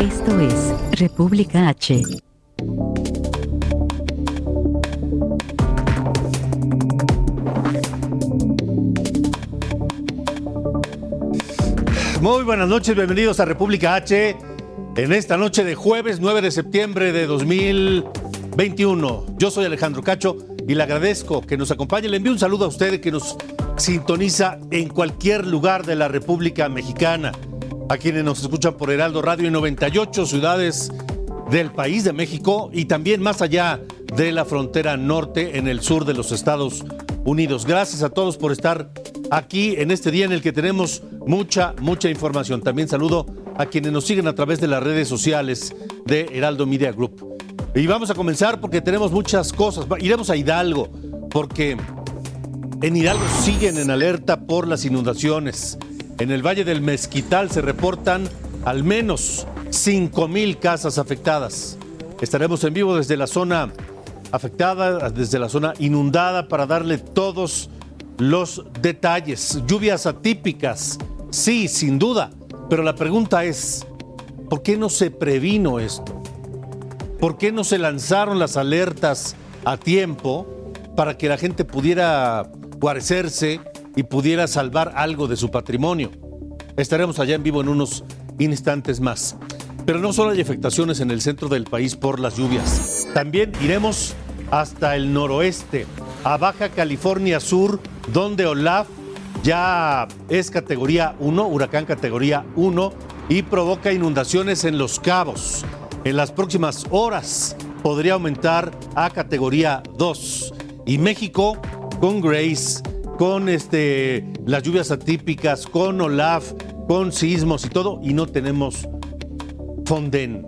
Esto es República H. Muy buenas noches, bienvenidos a República H en esta noche de jueves 9 de septiembre de 2021. Yo soy Alejandro Cacho y le agradezco que nos acompañe. Le envío un saludo a usted que nos sintoniza en cualquier lugar de la República Mexicana, a quienes nos escuchan por Heraldo Radio en 98 ciudades del país de México y también más allá de la frontera norte en el sur de los Estados Unidos. Gracias a todos por estar aquí en este día en el que tenemos mucha, mucha información. También saludo a quienes nos siguen a través de las redes sociales de Heraldo Media Group. Y vamos a comenzar porque tenemos muchas cosas. Iremos a Hidalgo porque en Hidalgo siguen en alerta por las inundaciones. En el Valle del Mezquital se reportan al menos 5 mil casas afectadas. Estaremos en vivo desde la zona afectada, desde la zona inundada, para darle todos los detalles. Lluvias atípicas, sí, sin duda, pero la pregunta es, ¿por qué no se previno esto? ¿Por qué no se lanzaron las alertas a tiempo para que la gente pudiera guarecerse y pudiera salvar algo de su patrimonio? Estaremos allá en vivo en unos instantes más. Pero no solo hay afectaciones en el centro del país por las lluvias. También iremos hasta el noroeste, a Baja California Sur, donde Olaf ya es categoría 1, huracán categoría 1, y provoca inundaciones en Los Cabos. En las próximas horas podría aumentar a categoría 2. Y México, con Grace, con este, las lluvias atípicas, con Olaf, con sismos y todo, y no tenemos Fonden.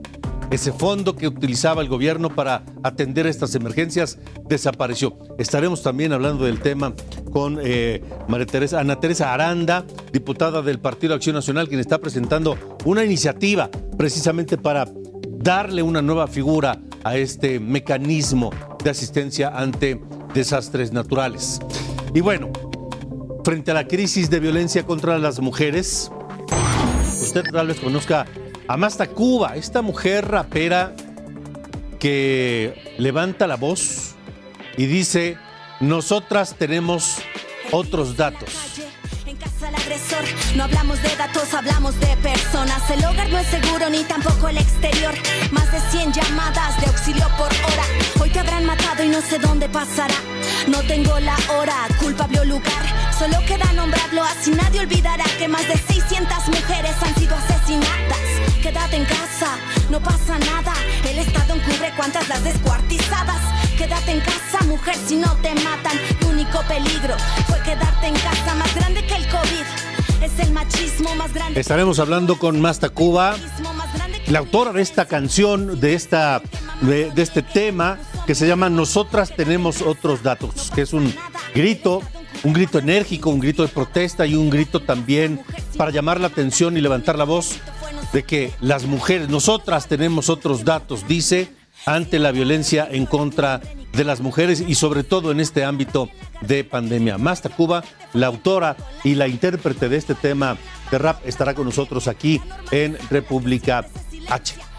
Ese fondo que utilizaba el gobierno para atender estas emergencias desapareció. Estaremos también hablando del tema con eh, María Teresa, Ana Teresa Aranda, diputada del Partido Acción Nacional, quien está presentando una iniciativa precisamente para darle una nueva figura a este mecanismo de asistencia ante desastres naturales. Y bueno, frente a la crisis de violencia contra las mujeres, usted tal vez conozca a Masta Cuba, esta mujer rapera que levanta la voz y dice, nosotras tenemos otros datos. No hablamos de datos, hablamos de personas. El hogar no es seguro ni tampoco el exterior. Más de 100 llamadas de auxilio por hora. Hoy te habrán matado y no sé dónde pasará. No tengo la hora, culpable o lugar. Solo queda nombrarlo, así nadie olvidará que más de 600 mujeres han sido asesinadas. Quédate en casa, no pasa nada. El Estado encubre cuántas las descuartizadas. Quédate en casa, mujer, si no te matan. Tu único peligro fue quedarte en casa, más grande que el COVID. Es el machismo más grande. Estaremos hablando con Masta Cuba, la autora de esta canción, de, esta, de, de este tema que se llama Nosotras tenemos otros datos, que es un grito un grito enérgico, un grito de protesta y un grito también para llamar la atención y levantar la voz de que las mujeres, nosotras tenemos otros datos, dice, ante la violencia en contra de las mujeres y sobre todo en este ámbito de pandemia. Masta Cuba, la autora y la intérprete de este tema de rap, estará con nosotros aquí en República H.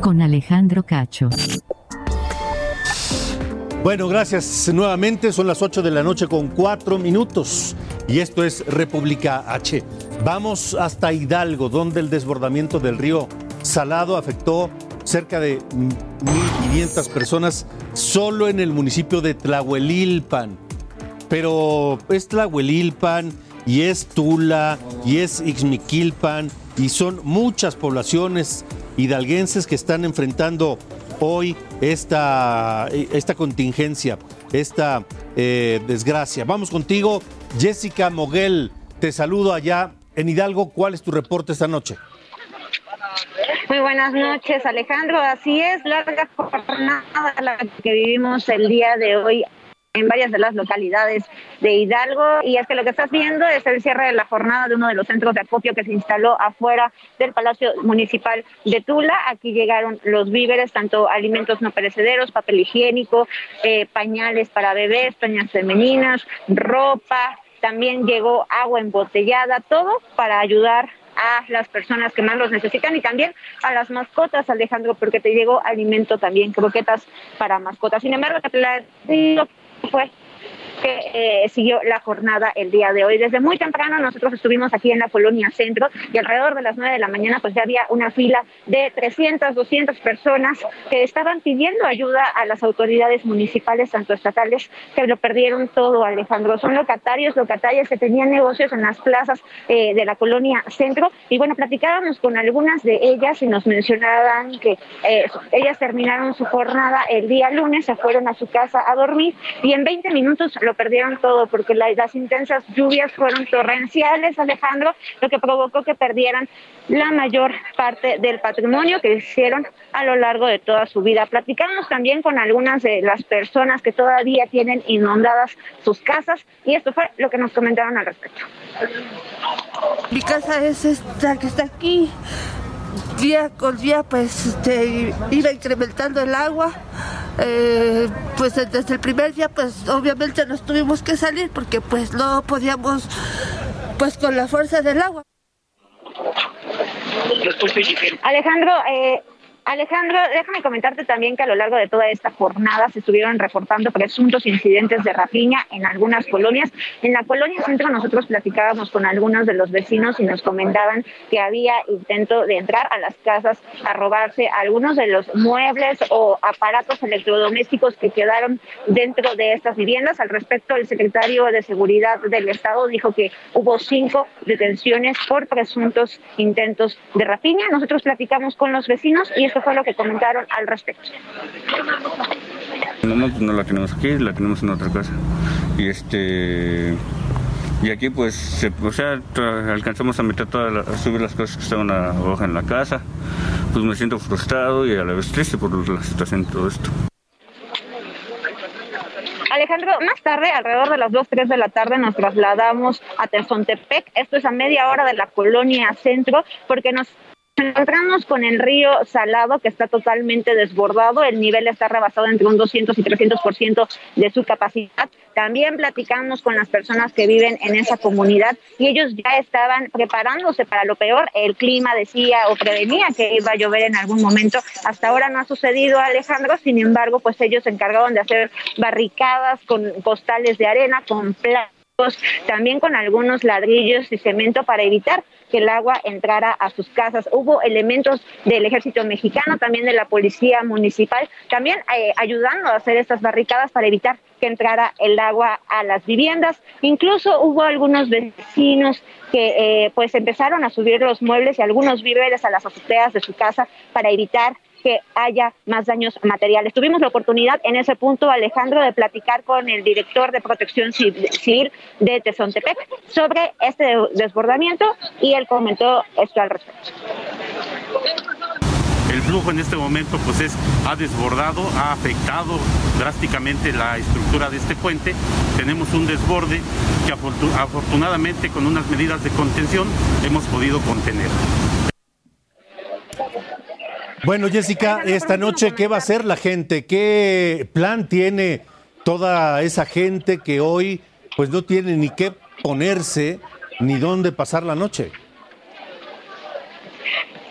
Con Alejandro Cacho. Bueno, gracias nuevamente. Son las 8 de la noche con 4 minutos. Y esto es República H. Vamos hasta Hidalgo, donde el desbordamiento del río Salado afectó cerca de 1.500 personas solo en el municipio de Tlahuelilpan. pero es Tlahuelilpan y es Tula y es Ixmiquilpan y son muchas poblaciones hidalguenses que están enfrentando hoy esta, esta contingencia, esta eh, desgracia. Vamos contigo, Jessica Moguel. Te saludo allá en Hidalgo. ¿Cuál es tu reporte esta noche? Muy buenas noches, Alejandro. Así es, larga jornada la que vivimos el día de hoy en varias de las localidades de Hidalgo. Y es que lo que estás viendo es el cierre de la jornada de uno de los centros de acopio que se instaló afuera del Palacio Municipal de Tula. Aquí llegaron los víveres, tanto alimentos no perecederos, papel higiénico, eh, pañales para bebés, pañas femeninas, ropa. También llegó agua embotellada, todo para ayudar a las personas que más los necesitan y también a las mascotas, Alejandro, porque te llegó alimento también, croquetas para mascotas. Sin embargo, la fue que eh, siguió la jornada el día de hoy. Desde muy temprano nosotros estuvimos aquí en la colonia centro y alrededor de las 9 de la mañana pues ya había una fila de 300, 200 personas que estaban pidiendo ayuda a las autoridades municipales, tanto estatales, que lo perdieron todo, Alejandro. Son locatarios, locatarias que tenían negocios en las plazas eh, de la colonia centro y bueno, platicábamos con algunas de ellas y nos mencionaban que eh, ellas terminaron su jornada el día lunes, se fueron a su casa a dormir y en 20 minutos lo perdieron todo porque las intensas lluvias fueron torrenciales, Alejandro, lo que provocó que perdieran la mayor parte del patrimonio que hicieron a lo largo de toda su vida. Platicamos también con algunas de las personas que todavía tienen inundadas sus casas y esto fue lo que nos comentaron al respecto. Mi casa es esta que está aquí día con día pues este, iba incrementando el agua. Eh, pues desde el primer día pues obviamente nos tuvimos que salir porque pues no podíamos pues con la fuerza del agua. Alejandro, eh, Alejandro, déjame comentarte también que a lo largo de toda esta jornada se estuvieron reportando presuntos incidentes de rapiña en algunas colonias. En la colonia centro nosotros platicábamos con algunos de los vecinos y nos comentaban que había intento de entrar a las casas a robarse algunos de los muebles o aparatos electrodomésticos que quedaron dentro de estas viviendas. Al respecto, el secretario de Seguridad del Estado dijo que hubo cinco detenciones por presuntos intentos de rapiña. Nosotros platicamos con los vecinos y fue lo que comentaron al respecto. No, no, no la tenemos aquí, la tenemos en otra casa. Y este y aquí pues o sea alcanzamos a meter todas a subir las cosas que estaban abajo en la casa pues me siento frustrado y a la vez triste por la situación de todo esto Alejandro, más tarde, alrededor de las 2, 3 de la tarde, nos trasladamos a Tezontepec. Esto es a media hora de la colonia centro, porque nos encontramos con el río Salado que está totalmente desbordado, el nivel está rebasado entre un 200 y 300% de su capacidad. También platicamos con las personas que viven en esa comunidad y ellos ya estaban preparándose para lo peor. El clima decía o prevenía que iba a llover en algún momento. Hasta ahora no ha sucedido, Alejandro. Sin embargo, pues ellos se encargaron de hacer barricadas con costales de arena, con plantas también con algunos ladrillos y cemento para evitar que el agua entrara a sus casas. Hubo elementos del ejército mexicano, también de la policía municipal, también eh, ayudando a hacer estas barricadas para evitar que entrara el agua a las viviendas. Incluso hubo algunos vecinos que eh, pues empezaron a subir los muebles y algunos víveres a las azoteas de su casa para evitar que haya más daños materiales. Tuvimos la oportunidad en ese punto, Alejandro, de platicar con el director de protección civil de Tezontepec sobre este desbordamiento y él comentó esto al respecto. El flujo en este momento pues es, ha desbordado, ha afectado drásticamente la estructura de este puente. Tenemos un desborde que afortunadamente con unas medidas de contención hemos podido contener. Bueno, Jessica, esta noche, ¿qué va a hacer la gente? ¿Qué plan tiene toda esa gente que hoy pues no tiene ni qué ponerse ni dónde pasar la noche?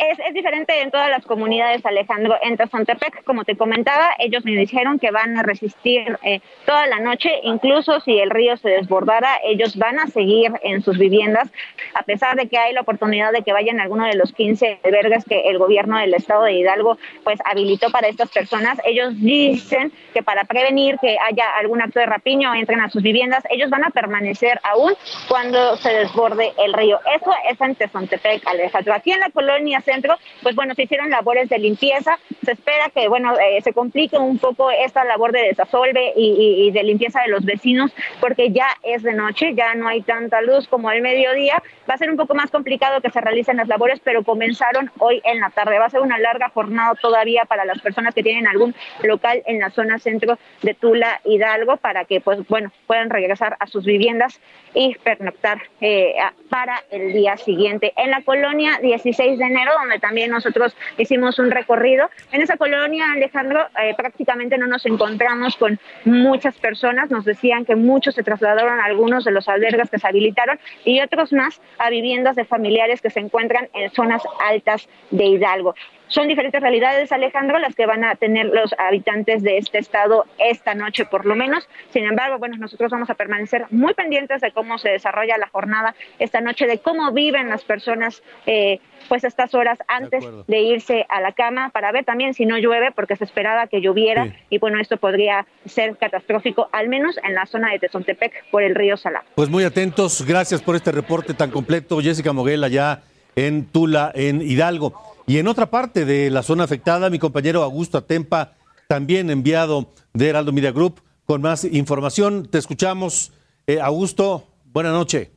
Es diferente en todas las comunidades, Alejandro. En Tezontepec, como te comentaba, ellos me dijeron que van a resistir eh, toda la noche, incluso si el río se desbordara, ellos van a seguir en sus viviendas, a pesar de que hay la oportunidad de que vayan a alguno de los 15 albergues que el gobierno del estado de Hidalgo pues habilitó para estas personas. Ellos dicen que para prevenir que haya algún acto de rapiño entren a sus viviendas, ellos van a permanecer aún cuando se desborde el río. Eso es en Tezontepec, Alejandro. Aquí en la colonia centro, pues bueno, se hicieron labores de limpieza. Se espera que, bueno, eh, se complique un poco esta labor de desasolve y, y, de limpieza de los vecinos, porque ya es de noche, ya no hay tanta luz como el mediodía. Va a ser un poco más complicado que se realicen las labores, pero comenzaron hoy en la tarde. Va a ser una larga jornada todavía para las personas que tienen algún local en la zona centro de Tula Hidalgo para que, pues bueno, puedan regresar a sus viviendas y pernoctar eh, para el día siguiente. En la colonia 16 de enero, donde también nosotros hicimos un recorrido, en esa colonia, Alejandro, eh, prácticamente no nos encontramos con muchas personas. Nos decían que muchos se trasladaron a algunos de los albergues que se habilitaron y otros más a viviendas de familiares que se encuentran en zonas altas de Hidalgo. Son diferentes realidades, Alejandro, las que van a tener los habitantes de este estado esta noche por lo menos. Sin embargo, bueno, nosotros vamos a permanecer muy pendientes de cómo se desarrolla la jornada esta noche, de cómo viven las personas eh, pues estas horas antes de, irse a la cama para ver también si no llueve, porque se esperaba que lloviera y bueno, esto podría ser catastrófico, al menos en la zona de Tezontepec por el río Salá. Pues muy atentos, gracias por este reporte tan completo, Jessica Moguel, allá en Tula, en Hidalgo. Y en otra parte de la zona afectada, mi compañero Augusto Atempa, también enviado de Heraldo Media Group, con más información. Te escuchamos. Eh, Augusto, buena noche.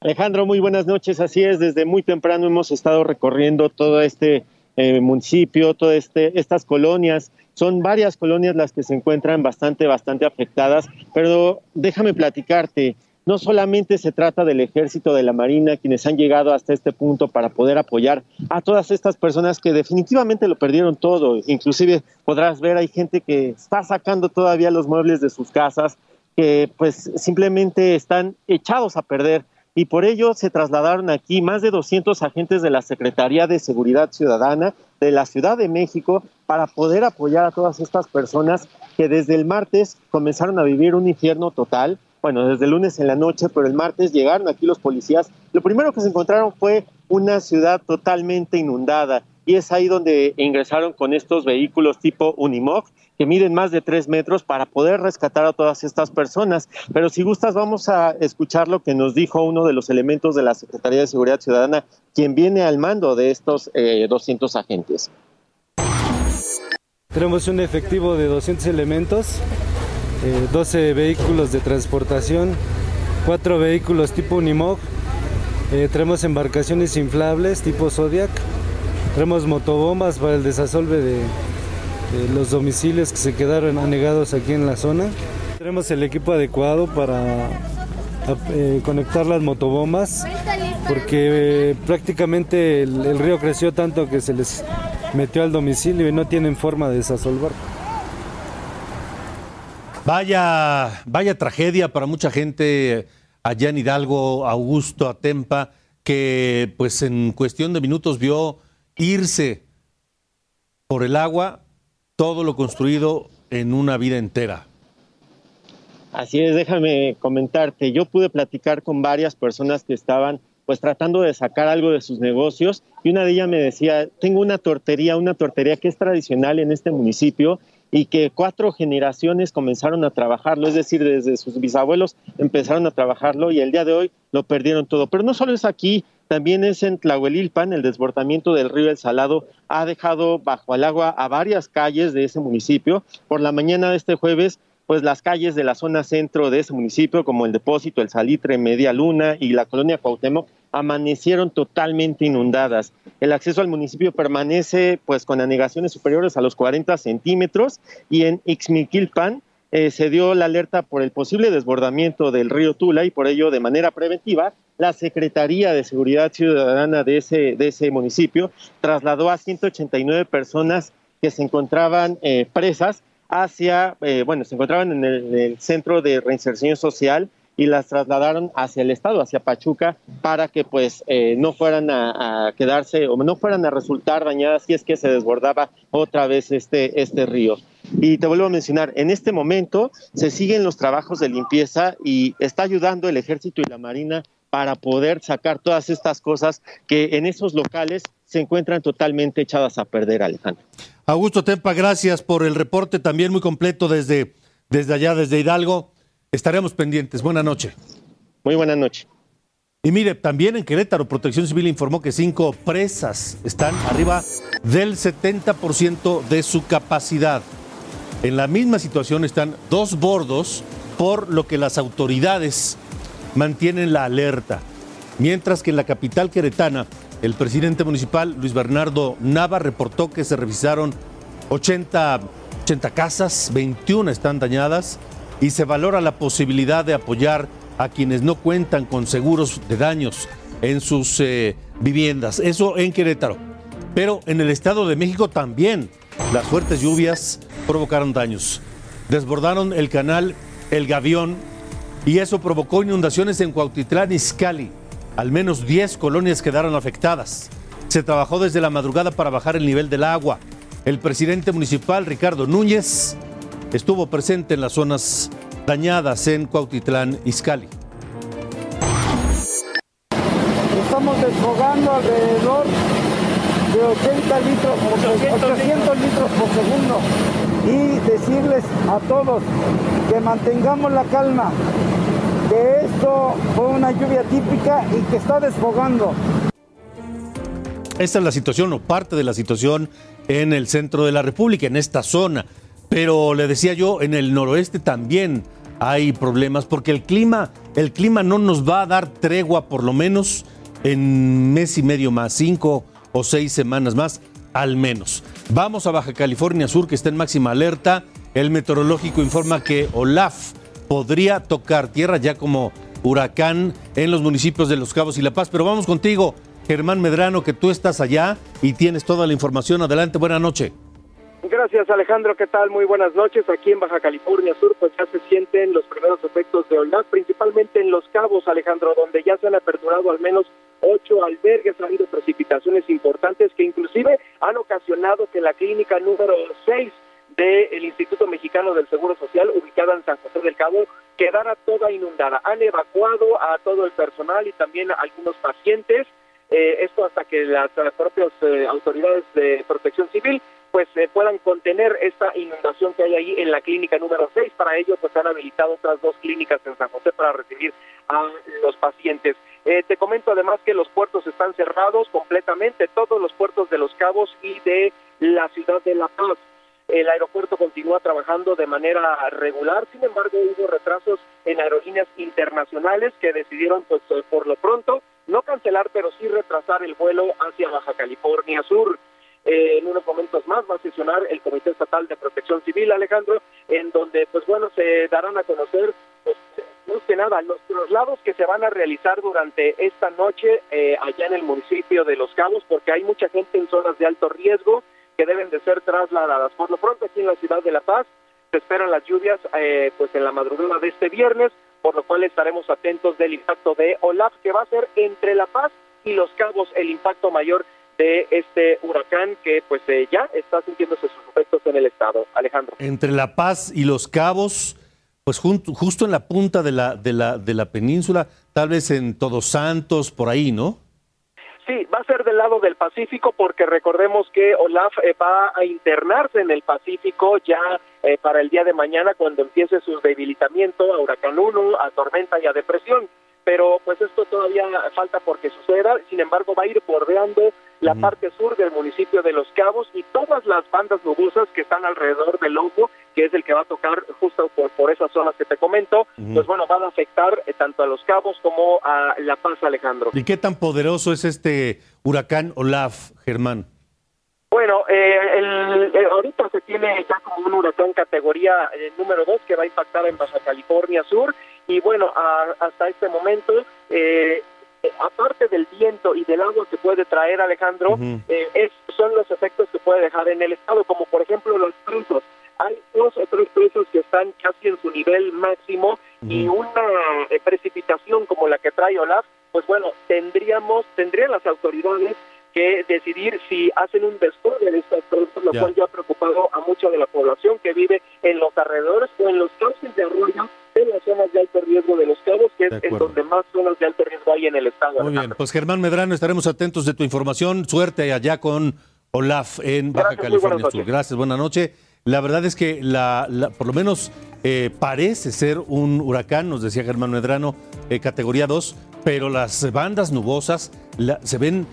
Alejandro, muy buenas noches. Así es, desde muy temprano hemos estado recorriendo todo este eh, municipio, todas este, estas colonias. Son varias colonias las que se encuentran bastante, bastante afectadas, pero déjame platicarte no solamente se trata del ejército de la Marina, quienes han llegado hasta este punto para poder apoyar a todas estas personas que definitivamente lo perdieron todo. Inclusive podrás ver, hay gente que está sacando todavía los muebles de sus casas, que pues simplemente están echados a perder. Y por ello se trasladaron aquí más de 200 agentes de la Secretaría de Seguridad Ciudadana de la Ciudad de México para poder apoyar a todas estas personas que desde el martes comenzaron a vivir un infierno total, bueno, desde el lunes en la noche, pero el martes llegaron aquí los policías. Lo primero que se encontraron fue una ciudad totalmente inundada y es ahí donde ingresaron con estos vehículos tipo Unimog que miden más de tres metros para poder rescatar a todas estas personas. Pero si gustas, vamos a escuchar lo que nos dijo uno de los elementos de la Secretaría de Seguridad Ciudadana, quien viene al mando de estos 200 eh, agentes. Tenemos un efectivo de 200 elementos 12 eh, vehículos de transportación, 4 vehículos tipo Unimog, eh, tenemos embarcaciones inflables tipo Zodiac, tenemos motobombas para el desasolve de, los domicilios que se quedaron anegados aquí en la zona. Tenemos el equipo adecuado para eh, conectar las motobombas porque prácticamente el río creció tanto que se les metió al domicilio y no tienen forma de desasolver. Vaya, vaya tragedia para mucha gente allá en Hidalgo, Augusto Atempa, que pues en cuestión de minutos vio irse por el agua todo lo construido en una vida entera. Así es, déjame comentarte, yo pude platicar con varias personas que estaban pues tratando de sacar algo de sus negocios y una de ellas me decía, tengo una tortería, una tortería que es tradicional en este municipio y que cuatro generaciones comenzaron a trabajarlo, es decir, desde sus bisabuelos empezaron a trabajarlo y el día de hoy lo perdieron todo. Pero no solo es aquí, también es en Tlahuelilpan, el desbordamiento del río El Salado ha dejado bajo el agua a varias calles de ese municipio. Por la mañana de este jueves, pues las calles de la zona centro de ese municipio, como el Depósito, el Salitre, Media Luna y la colonia Cuauhtémoc, amanecieron totalmente inundadas. El acceso al municipio permanece pues con anegaciones superiores a los 40 centímetros y en Ixmiquilpan eh, se dio la alerta por el posible desbordamiento del río Tula y por ello de manera preventiva la Secretaría de Seguridad Ciudadana de ese, de ese municipio trasladó a 189 personas que se encontraban eh, presas hacia, eh, bueno, se encontraban en el, en el, Centro de Reinserción Social y las trasladaron hacia el estado, hacia Pachuca, para que pues eh, no fueran a, a, quedarse o no fueran a resultar dañadas si es que se desbordaba otra vez este, este río. Y te vuelvo a mencionar, en este momento se siguen los trabajos de limpieza y está ayudando el ejército y la marina para poder sacar todas estas cosas que en esos locales se encuentran totalmente echadas a perder, Alejandro. Augusto Tempa, gracias por el reporte también muy completo desde, desde allá, desde Hidalgo. Estaremos pendientes. Buenas noches. Muy buenas noches. Y mire, también en Querétaro, Protección Civil informó que cinco presas están arriba del 70% de su capacidad. En la misma situación están dos bordos, por lo que las autoridades mantienen la alerta. Mientras que en la capital queretana, el presidente municipal Luis Bernardo Nava reportó que se revisaron 80, 80 casas, 21 están dañadas y se valora la posibilidad de apoyar a quienes no cuentan con seguros de daños en sus eh, viviendas. Eso en Querétaro. Pero en el Estado de México también las fuertes lluvias provocaron daños. Desbordaron el canal El Gavión y eso provocó inundaciones en Cuautitlán Izcalli. Al menos 10 colonias quedaron afectadas. Se trabajó desde la madrugada para bajar el nivel del agua. El presidente municipal, Ricardo Núñez, estuvo presente en las zonas dañadas en Cuautitlán, Izcalli. Estamos desfogando alrededor de 80 litros por 800 litros por segundo y decirles a todos que mantengamos la calma, que esto fue una lluvia típica y que está desfogando. Esta es la situación o parte de la situación en el centro de la República, en esta zona. Pero le decía yo, en el noroeste también hay problemas porque el clima, el clima no nos va a dar tregua por lo menos en mes y medio más, cinco o seis semanas más, al menos. Vamos a Baja California Sur, que está en máxima alerta. El meteorológico informa que Olaf podría tocar tierra ya como huracán en los municipios de Los Cabos y La Paz. Pero vamos contigo, Germán Medrano, que tú estás allá y tienes toda la información. Adelante, buena noche. Gracias Alejandro, ¿qué tal? Muy buenas noches. Aquí en Baja California Sur pues ya se sienten los primeros efectos de Olaf, principalmente en Los Cabos, Alejandro, donde ya se han aperturado al menos ocho albergues, ha habido precipitaciones importantes que inclusive han ocasionado que la clínica número seis del Instituto Mexicano del Seguro Social, ubicada en San José del Cabo, quedara toda inundada. Han evacuado a todo el personal y también a algunos pacientes. Eh, esto hasta que las, las propias eh, autoridades de protección civil pues eh, puedan contener esta inundación que hay ahí en la clínica número 6. Para ello, pues han habilitado otras dos clínicas en San José para recibir a los pacientes. Eh, te comento además que los puertos están cerrados completamente, todos los puertos de Los Cabos y de la ciudad de La Paz. El aeropuerto continúa trabajando de manera regular, sin embargo hubo retrasos en aerolíneas internacionales que decidieron pues eh, por lo pronto no cancelar, pero sí retrasar el vuelo hacia Baja California Sur. Eh, en unos momentos más va a sesionar el Comité Estatal de Protección Civil, Alejandro, en donde, pues bueno, se darán a conocer, pues, no que nada, los traslados que se van a realizar durante esta noche eh, allá en el municipio de Los Cabos, porque hay mucha gente en zonas de alto riesgo que deben de ser trasladadas. Por lo pronto, aquí en la ciudad de La Paz, se esperan las lluvias, eh, pues en la madrugada de este viernes, por lo cual estaremos atentos del impacto de Olaf, que va a ser entre La Paz y Los Cabos el impacto mayor de este huracán que pues eh, ya está sintiéndose sus efectos en el estado. Alejandro. Entre La Paz y Los Cabos, pues justo en la punta de la, de la, de la península, tal vez en Todos Santos, por ahí, ¿no? Sí, va a ser lado del Pacífico porque recordemos que Olaf eh, va a internarse en el Pacífico ya eh, para el día de mañana cuando empiece su debilitamiento a huracán 1, a tormenta y a depresión. Pero pues esto todavía falta porque suceda, sin embargo va a ir bordeando la parte sur del municipio de Los Cabos y todas las bandas nubosas que están alrededor del Lobo, que es el que va a tocar justo por, por esas zonas que te comento, pues bueno, van a afectar eh, tanto a Los Cabos como a La Paz, Alejandro. ¿Y qué tan poderoso es este huracán Olaf, Germán? Bueno, eh, el, el- ahorita se tiene ya como un huracán categoría eh, número 2 que va a impactar en Baja California Sur y bueno, a- hasta este momento, eh, eh, aparte del viento y del agua que puede traer Alejandro, eh, es- son los efectos que puede dejar en el estado, como por ejemplo los trusos. hay dos o tres presas que están casi en su nivel máximo y una eh, precipitación como la que trae Olaf, pues bueno, tendríamos, tendrían las autoridades que decidir si hacen un desborde de estas presas, lo cual ya ha preocupado a mucha de la población que vive en los alrededores o en los cauces de arroyo de las zonas de alto riesgo de los cabos, que es en donde más zonas de alto riesgo hay en el estado. Muy bien, pues Germán Medrano, estaremos atentos de tu información. Suerte allá con Olaf en Baja Gracias, California Sur. Gracias, buena noche. La verdad es que la, la- por lo menos eh, parece ser un huracán, nos decía Germán Medrano, eh, categoría 2, pero las bandas nubosas la- se ven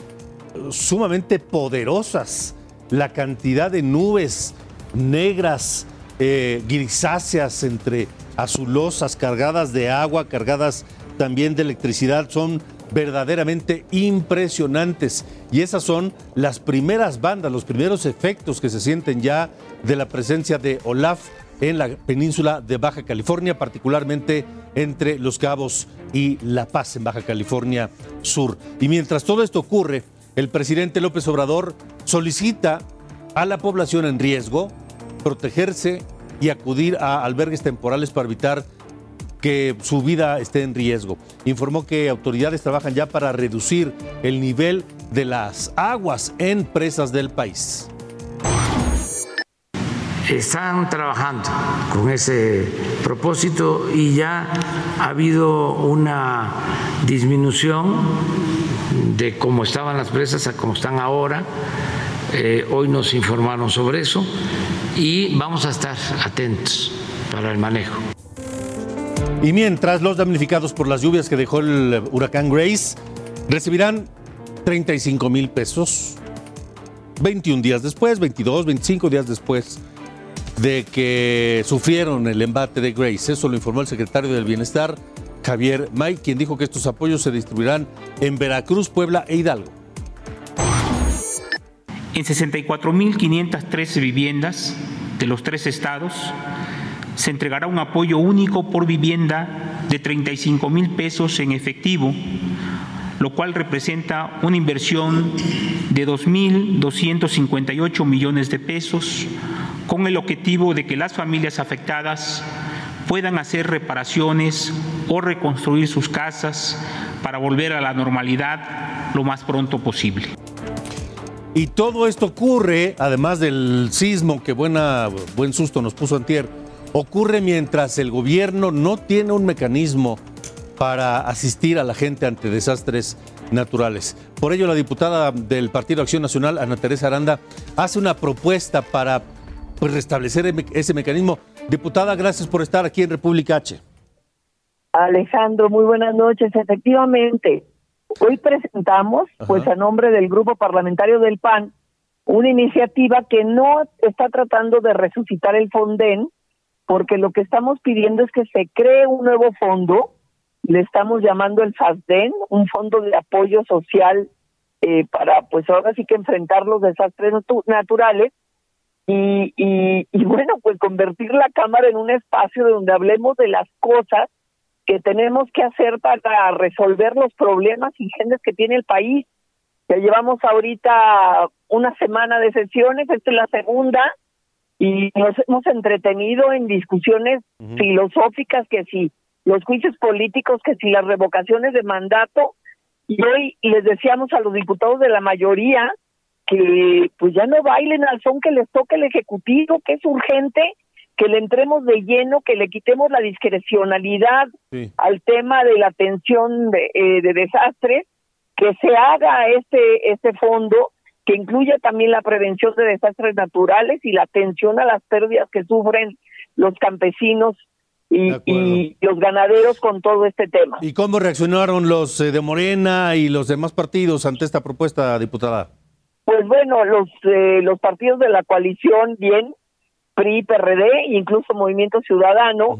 eh, sumamente poderosas. La cantidad de nubes negras, eh, grisáceas entre azulosas, cargadas de agua, cargadas también de electricidad, son verdaderamente impresionantes. Y esas son las primeras bandas, los primeros efectos que se sienten ya de la presencia de Olaf en la península de Baja California, particularmente entre Los Cabos y La Paz en Baja California Sur. Y mientras todo esto ocurre, el presidente López Obrador solicita a la población en riesgo protegerse y acudir a albergues temporales para evitar que su vida esté en riesgo. Informó que autoridades trabajan ya para reducir el nivel de las aguas en presas del país. están trabajando con ese propósito y ya ha habido una disminución de cómo estaban las presas a cómo están ahora. Eh, hoy nos informaron sobre eso y vamos a estar atentos para el manejo. Y mientras los damnificados por las lluvias que dejó el huracán Grace recibirán 35 mil pesos 21 días después, 22, 25 días después de que sufrieron el embate de Grace. Eso lo informó el secretario del Bienestar, Javier May, quien dijo que estos apoyos se distribuirán en Veracruz, Puebla e Hidalgo. En 64.513 viviendas de los tres estados se entregará un apoyo único por vivienda de 35 mil pesos en efectivo, lo cual representa una inversión de 2.258 millones de pesos, con el objetivo de que las familias afectadas puedan hacer reparaciones o reconstruir sus casas para volver a la normalidad lo más pronto posible. Y todo esto ocurre, además del sismo que buena, buen susto nos puso antier, ocurre mientras el gobierno no tiene un mecanismo para asistir a la gente ante desastres naturales. Por ello, la diputada del Partido Acción Nacional, Ana Teresa Aranda, hace una propuesta para pues, restablecer ese mecanismo. Diputada, gracias por estar aquí en República H. Alejandro, muy buenas noches. Efectivamente, hoy presentamos, pues a nombre del Grupo Parlamentario del PAN, una iniciativa que no está tratando de resucitar el Fonden, porque lo que estamos pidiendo es que se cree un nuevo fondo, le estamos llamando el FASDEN, un fondo de apoyo social eh, para, pues ahora sí que enfrentar los desastres natu- naturales. Y, y, y bueno, pues convertir la Cámara en un espacio donde hablemos de las cosas que tenemos que hacer para resolver los problemas ingentes que tiene el país. Ya llevamos ahorita una semana de sesiones, esta es la segunda, y nos hemos entretenido en discusiones filosóficas, que si los juicios políticos, que si las revocaciones de mandato, y hoy les decíamos a los diputados de la mayoría que pues ya no bailen al son que les toque el Ejecutivo, que es urgente que le entremos de lleno, que le quitemos la discrecionalidad al tema de la atención de, eh, de desastres, que se haga este, este fondo que incluya también la prevención de desastres naturales y la atención a las pérdidas que sufren los campesinos y, y los ganaderos con todo este tema. ¿Y cómo reaccionaron los eh, de Morena y los demás partidos ante esta propuesta, diputada? Pues bueno, los eh, los partidos de la coalición, bien, PRI, PRD, incluso Movimiento Ciudadano,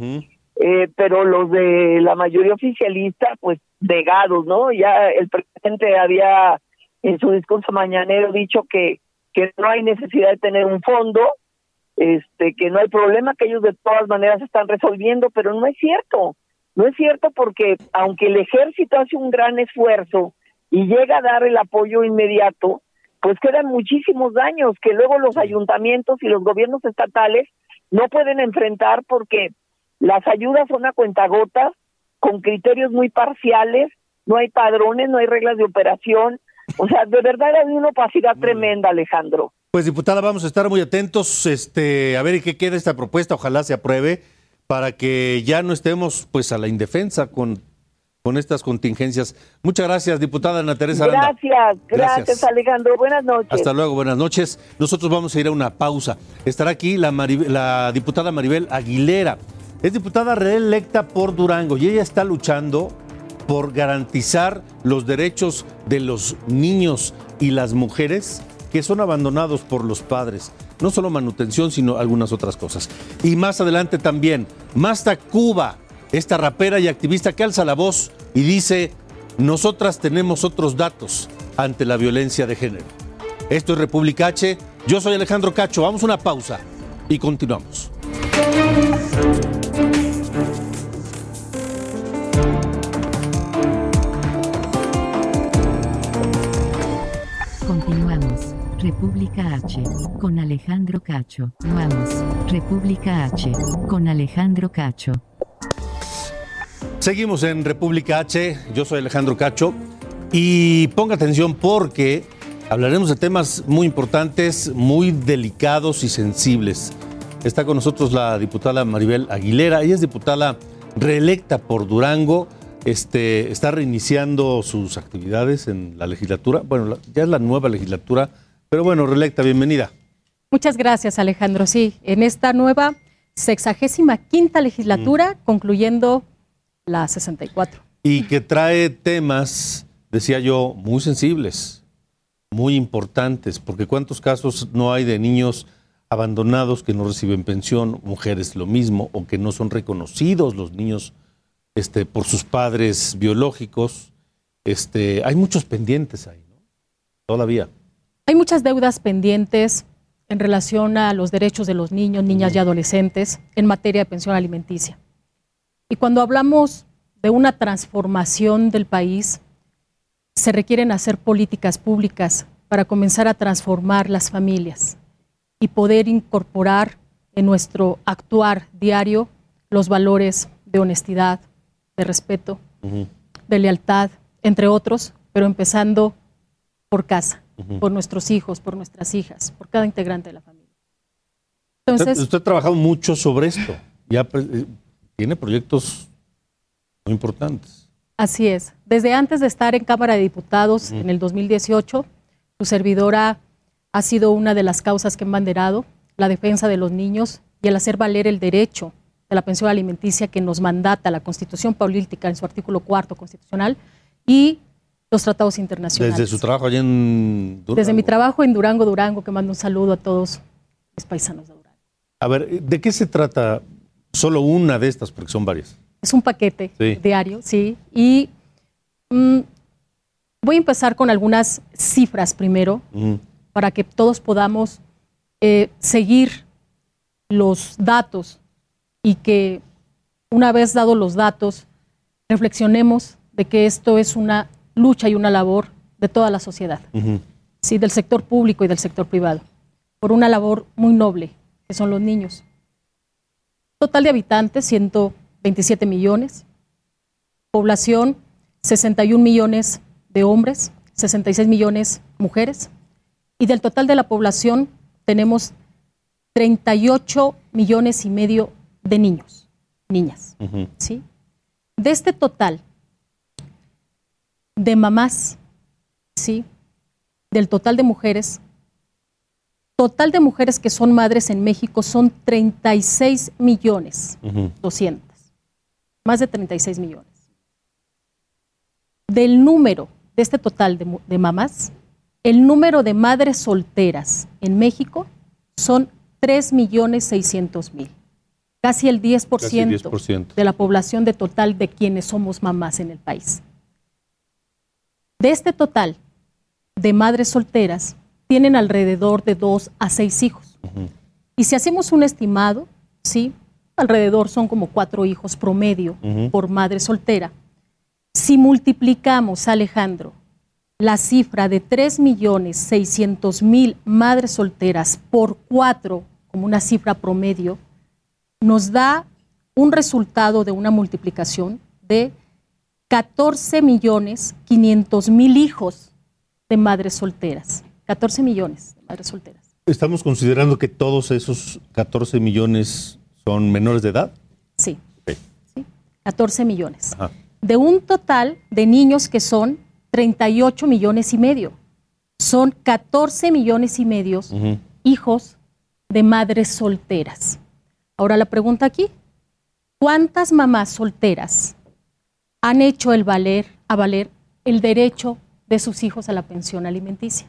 eh, pero los de la mayoría oficialista, pues negados, ¿no? Ya el presidente había en su discurso mañanero dicho que, que no hay necesidad de tener un fondo, este, que no hay problema, que ellos de todas maneras están resolviendo, pero no es cierto. No es cierto porque aunque el ejército hace un gran esfuerzo y llega a dar el apoyo inmediato, pues quedan muchísimos daños que luego los ayuntamientos y los gobiernos estatales no pueden enfrentar porque las ayudas son a cuentagotas, con criterios muy parciales, no hay padrones, no hay reglas de operación. O sea, de verdad hay una opacidad tremenda, Alejandro. Pues diputada, vamos a estar muy atentos, este, a ver qué queda esta propuesta, ojalá se apruebe, para que ya no estemos pues a la indefensa con, con estas contingencias. Muchas gracias, diputada Ana Teresa Aranda. Gracias, gracias, Alejandro. Buenas noches. Hasta luego, buenas noches. Nosotros vamos a ir a una pausa. Estará aquí la, la diputada Maribel Aguilera. Es diputada reelecta por Durango y ella está luchando por garantizar los derechos de los niños y las mujeres que son abandonados por los padres. No solo manutención, sino algunas otras cosas. Y más adelante también, Cuba, esta rapera y activista que alza la voz y dice, nosotras tenemos otros datos ante la violencia de género. Esto es República H, yo soy Alejandro Cacho, vamos a una pausa y continuamos. República H, con Alejandro Cacho. Vamos, República H, con Alejandro Cacho. Seguimos en República H, yo soy Alejandro Cacho y ponga atención porque hablaremos de temas muy importantes, muy delicados y sensibles. Está con nosotros la diputada Maribel Aguilera, ella es diputada reelecta por Durango, este, está reiniciando sus actividades en la legislatura, bueno, ya es la nueva legislatura pero bueno, reelecta, bienvenida. Muchas gracias, Alejandro. Sí, en esta nueva sexagésima quinta legislatura, mm. concluyendo la 64. Y que trae temas, decía yo, muy sensibles, muy importantes, porque cuántos casos no hay de niños abandonados que no reciben pensión, mujeres lo mismo, o que no son reconocidos los niños este, por sus padres biológicos. Este, hay muchos pendientes ahí, ¿no? Todavía. Hay muchas deudas pendientes en relación a los derechos de los niños, niñas y adolescentes en materia de pensión alimenticia. Y cuando hablamos de una transformación del país, se requieren hacer políticas públicas para comenzar a transformar las familias y poder incorporar en nuestro actuar diario los valores de honestidad, de respeto, de lealtad, entre otros, pero empezando por casa por nuestros hijos, por nuestras hijas, por cada integrante de la familia. Entonces, usted, ha trabajado mucho sobre esto, ya eh, tiene proyectos muy importantes. Así es. Desde antes de estar en Cámara de Diputados en el 2018, su servidora ha sido una de las causas que han banderado la defensa de los niños y el hacer valer el derecho de la pensión alimenticia que nos mandata la Constitución Política en su artículo cuarto constitucional y los tratados internacionales. Desde su trabajo allá en Durango. Desde mi trabajo en Durango, Durango, que mando un saludo a todos mis paisanos de Durango. A ver, ¿de qué se trata solo una de estas? Porque son varias. Es un paquete diario, sí. Y mm, voy a empezar con algunas cifras primero, para que todos podamos eh, seguir los datos y que una vez dados los datos, reflexionemos de que esto es una lucha y una labor de toda la sociedad, sí, del sector público y del sector privado, por una labor muy noble, que son los niños. Total de habitantes, 127 millones. Población, 61 millones de hombres, 66 millones mujeres. Y del total de la población tenemos 38 millones y medio de niños, niñas. ¿sí? De este total, de mamás, ¿sí? Del total de mujeres. Total de mujeres que son madres en México son 36 millones 200. Más de 36 millones. Del número de este total de, de mamás, el número de madres solteras en México son 3 millones 600 mil. Casi el 10%, de la población de total de quienes somos mamás en el país. De este total de madres solteras, tienen alrededor de dos a seis hijos. Y si hacemos un estimado, ¿sí? alrededor son como cuatro hijos promedio por madre soltera. Si multiplicamos, Alejandro, la cifra de 3.600.000 madres solteras por cuatro, como una cifra promedio, nos da un resultado de una multiplicación de 14 millones 500 mil hijos de madres solteras. 14 millones de madres solteras. ¿Estamos considerando que todos esos 14 millones son menores de edad? Sí. 14 millones. De un total de niños que son 38 millones y medio. Son 14 millones y medio hijos de madres solteras. Ahora la pregunta aquí, ¿cuántas mamás solteras han hecho el valer, a valer el derecho de sus hijos a la pensión alimenticia?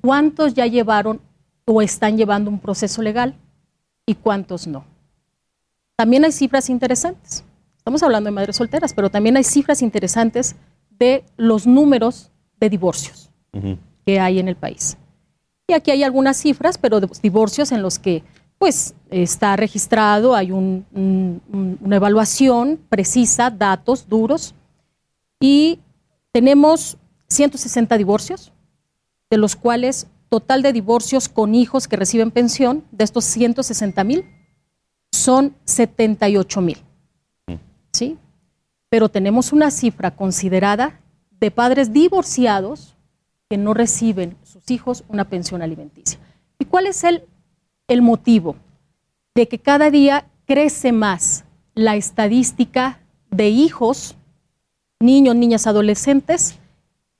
¿Cuántos ya llevaron o están llevando un proceso legal y cuántos no? También hay cifras interesantes. Estamos hablando de madres solteras, pero también hay cifras interesantes de los números de divorcios que hay en el país. Y aquí hay algunas cifras, pero de divorcios en los que pues está registrado, hay una evaluación precisa, datos duros, y tenemos 160 divorcios, de los cuales total de divorcios con hijos que reciben pensión, de estos 160 mil, son 78 mil. ¿Sí? Pero tenemos una cifra considerada de padres divorciados que no reciben sus hijos una pensión alimenticia. ¿Y cuál es el, el motivo? De que cada día crece más la estadística de hijos, niños, niñas, adolescentes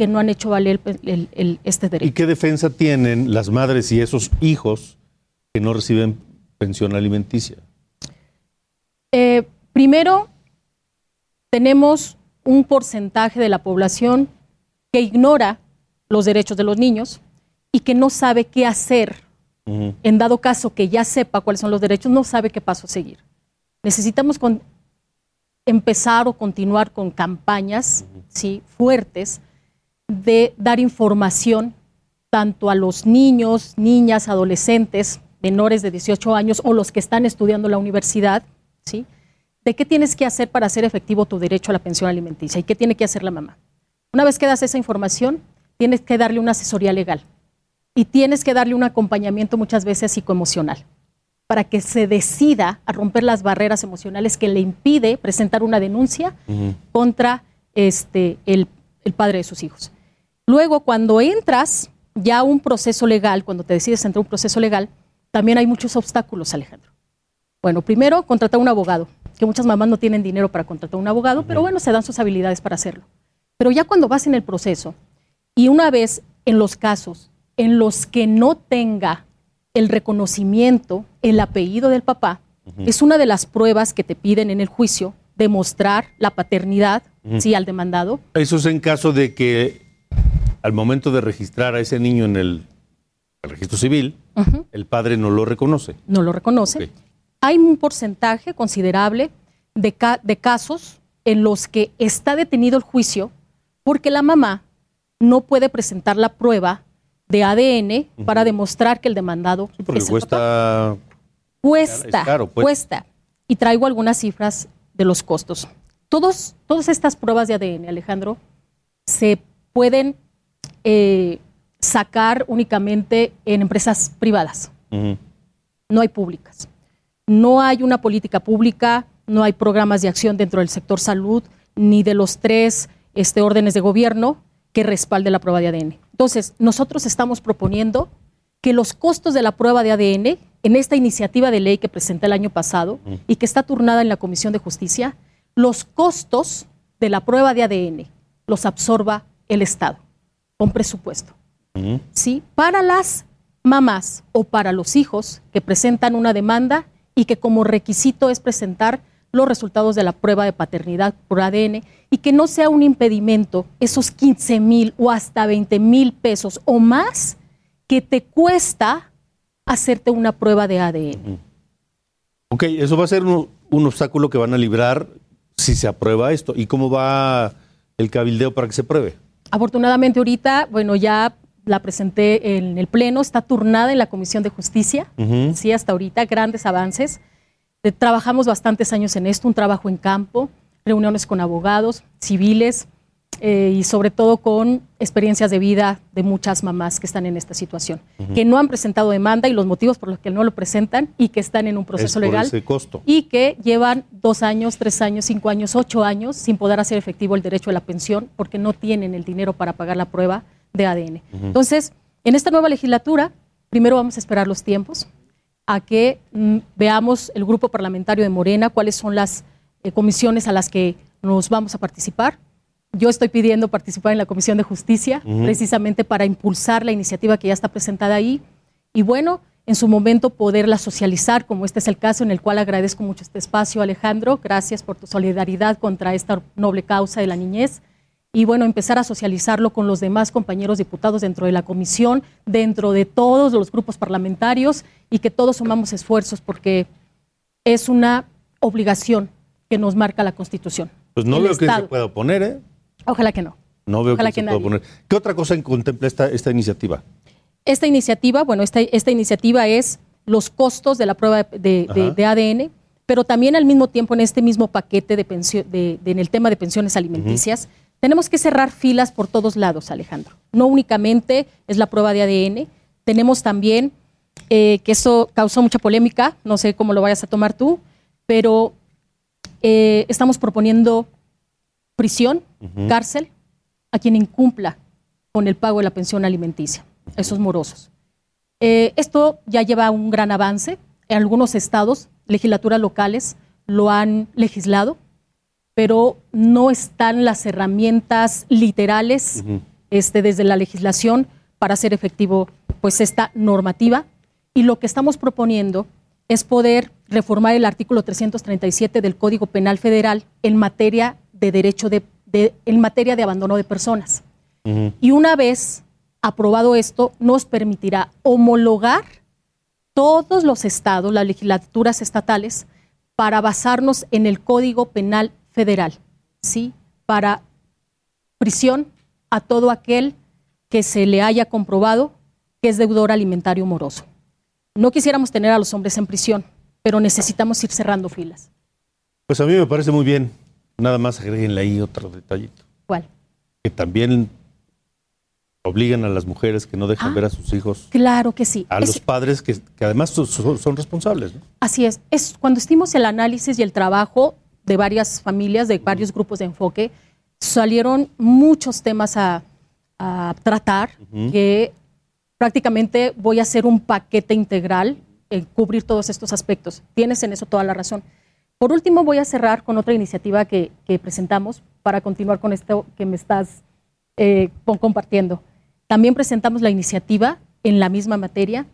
que no han hecho valer el, este derecho. ¿Y qué defensa tienen las madres y esos hijos que no reciben pensión alimenticia? Eh, primero, tenemos un porcentaje de la población que ignora los derechos de los niños y que no sabe qué hacer. En dado caso que ya sepa cuáles son los derechos, no sabe qué paso seguir. Necesitamos empezar o continuar con campañas ¿sí? fuertes de dar información tanto a los niños, niñas, adolescentes menores de 18 años o los que están estudiando la universidad, ¿sí? de qué tienes que hacer para hacer efectivo tu derecho a la pensión alimenticia y qué tiene que hacer la mamá. Una vez que das esa información, tienes que darle una asesoría legal y tienes que darle un acompañamiento muchas veces psicoemocional para que se decida a romper las barreras emocionales que le impide presentar una denuncia contra este, el, el padre de sus hijos. Luego, cuando entras ya a un proceso legal, cuando te decides entrar a un proceso legal, también hay muchos obstáculos, Alejandro. Bueno, primero, contratar un abogado, que muchas mamás no tienen dinero para contratar un abogado, pero bueno, se dan sus habilidades para hacerlo. Pero ya cuando vas en el proceso y una vez en los casos en los que no tenga el reconocimiento, el apellido del papá, es una de las pruebas que te piden en el juicio, demostrar la paternidad, sí, al demandado. Eso es en caso de que al momento de registrar a ese niño en el, registro civil, el padre no lo reconoce. No lo reconoce. Hay un porcentaje considerable de, de casos en los que está detenido el juicio porque la mamá no puede presentar la prueba de ADN para demostrar que el demandado sí, porque cuesta cuesta caro, pues. cuesta y traigo algunas cifras de los costos. Todos, todas estas pruebas de ADN, Alejandro, se pueden eh, sacar únicamente en empresas privadas. No hay públicas. No hay una política pública, no hay programas de acción dentro del sector salud, ni de los tres este, órdenes de gobierno que respalde la prueba de ADN. Entonces, nosotros estamos proponiendo que los costos de la prueba de ADN en esta iniciativa de ley que presenté el año pasado y que está turnada en la Comisión de Justicia, los costos de la prueba de ADN los absorba el Estado con presupuesto. ¿Sí? Para las mamás o para los hijos que presentan una demanda y que como requisito es presentar los resultados de la prueba de paternidad por ADN y que no sea un impedimento esos 15 mil o hasta 20 mil pesos o más que te cuesta hacerte una prueba de ADN. Ok, eso va a ser un, obstáculo que van a librar si se aprueba esto. ¿Y cómo va el cabildeo para que se pruebe? Afortunadamente ahorita, bueno, ya la presenté en el Pleno, está turnada en la Comisión de Justicia, sí, hasta ahorita, grandes avances. Trabajamos bastantes años en esto, un trabajo en campo, reuniones con abogados, civiles, eh, y sobre todo con experiencias de vida de muchas mamás que están en esta situación, que no han presentado demanda y los motivos por los que no lo presentan y que están en un proceso legal costo. y que llevan dos años, tres años, cinco años, ocho años sin poder hacer efectivo el derecho a la pensión porque no tienen el dinero para pagar la prueba de ADN. Entonces, en esta nueva legislatura, primero vamos a esperar los tiempos a que mm, veamos el grupo parlamentario de Morena, cuáles son las eh, comisiones a las que nos vamos a participar. Yo estoy pidiendo participar en la Comisión de Justicia, precisamente para impulsar la iniciativa que ya está presentada ahí. Y bueno, en su momento poderla socializar, como este es el caso en el cual agradezco mucho este espacio, Alejandro. Gracias por tu solidaridad contra esta noble causa de la niñez. Y bueno, empezar a socializarlo con los demás compañeros diputados dentro de la comisión, dentro de todos los grupos parlamentarios y que todos sumamos esfuerzos porque es una obligación que nos marca la Constitución. Pues no veo que se pueda oponer, ¿eh? Ojalá que no. No veo Ojalá que, se que pueda oponer. ¿Qué otra cosa contempla esta, esta iniciativa? Esta iniciativa, bueno, esta, esta iniciativa es los costos de la prueba de, de- Ajá. de ADN, pero también al mismo tiempo en este mismo paquete de- de- en el tema de pensiones alimenticias, tenemos que cerrar filas por todos lados, Alejandro. No únicamente es la prueba de ADN, tenemos también, eh, que eso causó mucha polémica, no sé cómo lo vayas a tomar tú, pero eh, estamos proponiendo prisión, Cárcel, a quien incumpla con el pago de la pensión alimenticia, esos morosos. Eh, esto ya lleva un gran avance. En algunos estados, legislaturas locales lo han legislado, pero no están las herramientas literales este, desde la legislación para hacer efectivo pues esta normativa. Y lo que estamos proponiendo es poder reformar el artículo 337 del Código Penal Federal en materia de derecho de, de- en materia de abandono de personas. Y una vez aprobado esto, nos permitirá homologar todos los estados, las legislaturas estatales, para basarnos en el Código Penal Federal, ¿sí? Para prisión a todo aquel que se le haya comprobado que es deudor alimentario moroso. No quisiéramos tener a los hombres en prisión, pero necesitamos ir cerrando filas. Pues a mí me parece muy bien. Nada más agréguenle ahí otro detallito. ¿Cuál? Que también obligan a las mujeres que no dejan Ah. ver a sus hijos, Claro que sí. a Es- los padres que, que además son, responsables. ¿no? Así es. es. Cuando hicimos el análisis y el trabajo de varias familias, de varios grupos de enfoque, salieron muchos temas a, a tratar que prácticamente voy a hacer un paquete integral en cubrir todos estos aspectos. Tienes en eso toda la razón. Por último, voy a cerrar con otra iniciativa que, que presentamos para continuar con esto que me estás eh, compartiendo. También presentamos la iniciativa en la misma materia,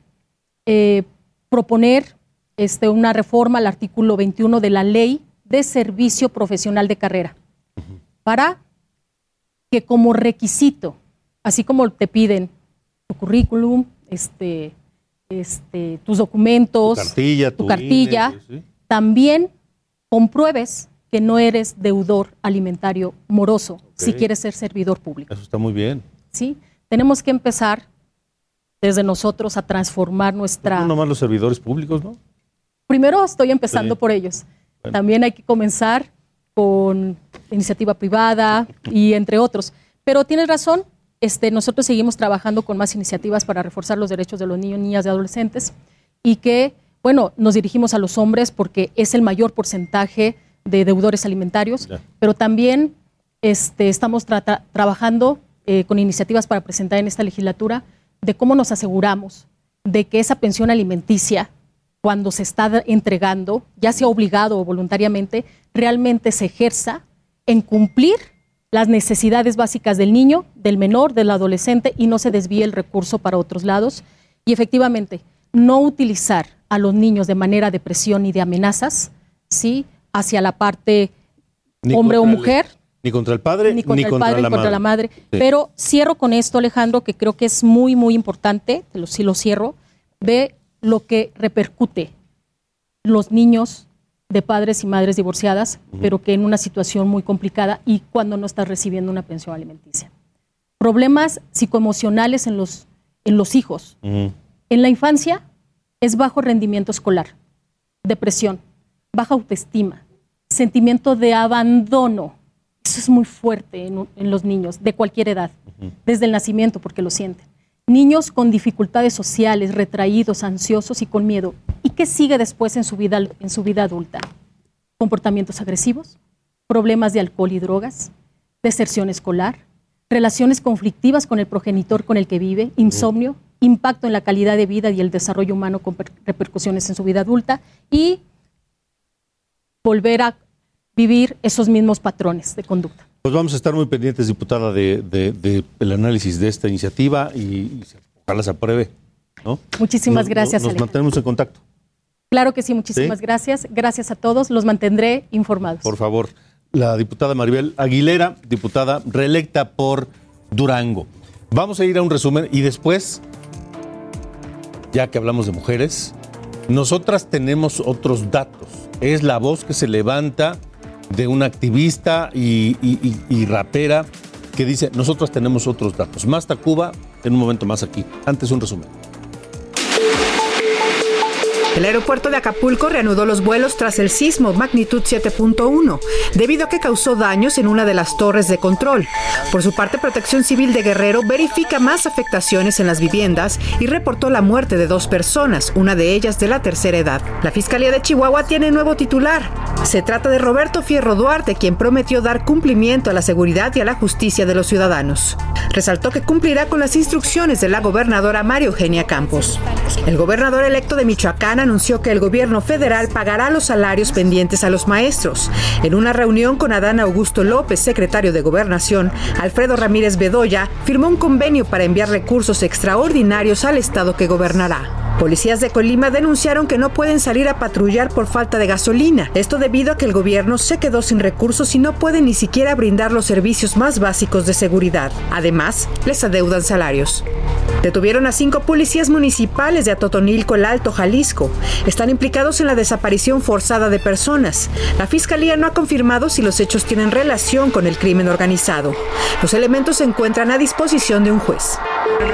eh, proponer este, una reforma al artículo 21 de la Ley de Servicio Profesional de Carrera, para que como requisito, así como te piden tu currículum, este, este, tus documentos, Tu cartilla, tu cartilla, INE, sí. también compruebes que no eres deudor alimentario moroso si quieres ser servidor público. Eso está muy bien. ¿sí? Tenemos que empezar desde nosotros a transformar nuestra... No nomás los servidores públicos, ¿no? Primero estoy empezando Sí. por ellos. Bueno. También hay que comenzar con iniciativa privada y entre otros. Pero tienes razón, este, nosotros seguimos trabajando con más iniciativas para reforzar los derechos de los niños, niñas y adolescentes y que, bueno, nos dirigimos a los hombres porque es el mayor porcentaje de deudores alimentarios, pero también este, estamos trabajando eh, con iniciativas para presentar en esta legislatura de cómo nos aseguramos de que esa pensión alimenticia, cuando se está entregando, ya sea obligado o voluntariamente, realmente se ejerza en cumplir las necesidades básicas del niño, del menor, del adolescente y no se desvíe el recurso para otros lados. Y efectivamente, no utilizar a los niños de manera de presión y de amenazas, ¿sí? Hacia la parte Ni hombre o contra el- mujer, Ni contra el padre, ni contra el padre, ni contra la madre. Sí. Pero cierro con esto, Alejandro, que creo que es muy, muy importante, te lo- si lo cierro, ve lo que repercute los niños de padres y madres divorciadas, pero que en una situación muy complicada y cuando no estás recibiendo una pensión alimenticia. Problemas psicoemocionales en los, en los hijos. En la infancia es bajo rendimiento escolar, depresión, baja autoestima, sentimiento de abandono, Eso es muy fuerte en, en los niños de cualquier edad, desde el nacimiento, porque lo sienten. Niños con dificultades sociales, retraídos, ansiosos y con miedo. ¿Y qué sigue después en su vida, en su vida adulta? Comportamientos agresivos, problemas de alcohol y drogas, deserción escolar, relaciones conflictivas con el progenitor con el que vive, insomnio, impacto en la calidad de vida y el desarrollo humano con per- repercusiones en su vida adulta y volver a vivir esos mismos patrones de conducta. Pues vamos a estar muy pendientes, diputada, de, de- de- del análisis de esta iniciativa y, y ojalá se apruebe. ¿no? Muchísimas Nos- gracias, Nos mantenemos en contacto, Claro que sí, muchísimas ¿Sí? gracias. Gracias a todos, los mantendré informados. por favor. La diputada Maribel Aguilera, diputada reelecta por Durango. Vamos a ir a un resumen y después, ya que hablamos de mujeres, nosotras tenemos otros datos. Es la voz que se levanta de una activista y, rapera que dice, nosotras tenemos otros datos. Más Tacuba, en un momento más aquí. Antes un resumen. El aeropuerto de Acapulco reanudó los vuelos tras el sismo magnitud 7.1, debido a que causó daños en una de las torres de control. Por su parte, Protección Civil de Guerrero verifica más afectaciones en las viviendas y reportó la muerte de dos personas, una de ellas de la tercera edad. La Fiscalía de Chihuahua tiene nuevo titular. Se trata de Roberto Fierro Duarte, quien prometió dar cumplimiento a la seguridad y a la justicia de los ciudadanos. Resaltó que cumplirá con las instrucciones de la gobernadora María Eugenia Campos. El gobernador electo de Michoacán anunció que el gobierno federal pagará los salarios pendientes a los maestros. En una reunión con Adán Augusto López, secretario de Gobernación, Alfredo Ramírez Bedoya firmó un convenio para enviar recursos extraordinarios al estado que gobernará. Policías de Colima denunciaron que no pueden salir a patrullar por falta de gasolina. Esto debido a que el gobierno se quedó sin recursos y no puede ni siquiera brindar los servicios más básicos de seguridad. Además, les adeudan salarios. Detuvieron a cinco policías municipales de Atotonilco, el Alto, Jalisco. Están implicados en la desaparición forzada de personas. La fiscalía no ha confirmado si los hechos tienen relación con el crimen organizado. Los elementos se encuentran a disposición de un juez.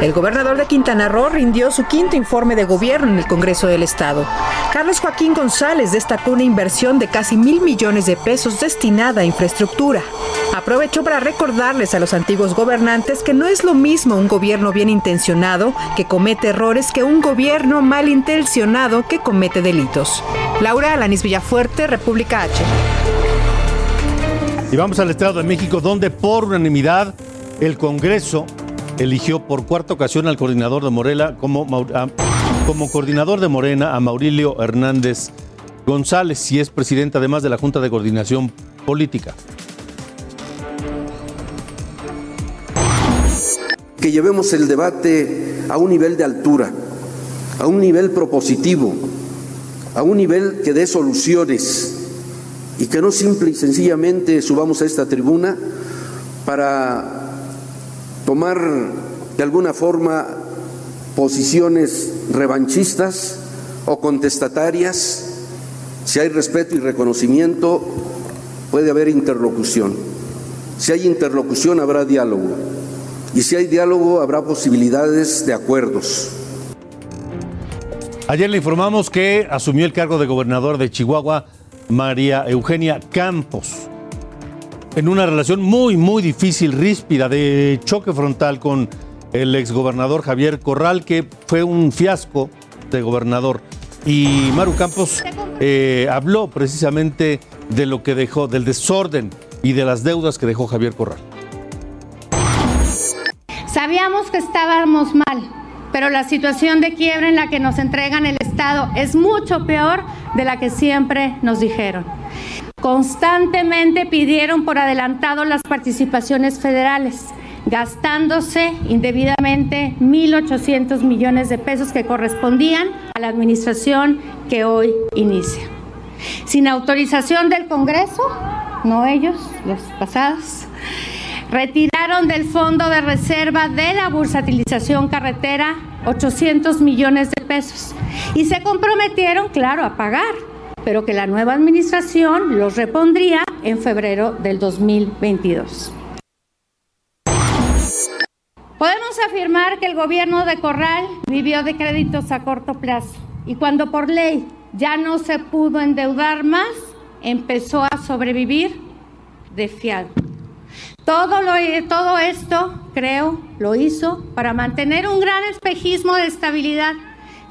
El gobernador de Quintana Roo rindió su quinto informe de gobierno en el Congreso del Estado. Carlos Joaquín González destacó una inversión de casi mil millones de pesos destinada a infraestructura. Aprovechó para recordarles a los antiguos gobernantes que no es lo mismo un gobierno bien intencionado que comete errores que un gobierno malintencionado que comete delitos. Laura Alanis Villafuerte, República H. Y vamos al Estado de México, donde por unanimidad el Congreso eligió por cuarta ocasión al coordinador de Morena como, como coordinador de Morena a Maurilio Hernández González, y es presidente además de la Junta de Coordinación Política. que llevemos el debate a un nivel de altura, a un nivel propositivo, a un nivel que dé soluciones y que no simple y sencillamente subamos a esta tribuna para tomar de alguna forma posiciones revanchistas o contestatarias. Si hay respeto y reconocimiento, puede haber interlocución. Si hay interlocución, habrá diálogo. Y si hay diálogo, habrá posibilidades de acuerdos. Ayer le informamos que asumió el cargo de gobernador de Chihuahua María Eugenia Campos. En una relación muy, muy difícil, ríspida, de choque frontal con el exgobernador Javier Corral, que fue un fiasco de gobernador. Y Maru Campos eh, habló precisamente de lo que dejó, del desorden y de las deudas que dejó Javier Corral. Sabíamos que estábamos mal, pero la situación de quiebra en la que nos entregan el Estado es mucho peor de la que siempre nos dijeron. Constantemente pidieron por adelantado las participaciones federales, gastándose indebidamente 1.800 millones de pesos que correspondían a la administración que hoy inicia. Sin autorización del Congreso, no ellos, los pasados, retiraron del Fondo de Reserva de la Bursatilización Carretera 800 millones de pesos y se comprometieron, claro, a pagar, pero que la nueva administración los repondría en febrero del 2022. Podemos afirmar que el gobierno de Corral vivió de créditos a corto plazo y cuando por ley ya no se pudo endeudar más, empezó a sobrevivir de fiado. Todo, lo, todo esto, creo, lo hizo para mantener un gran espejismo de estabilidad.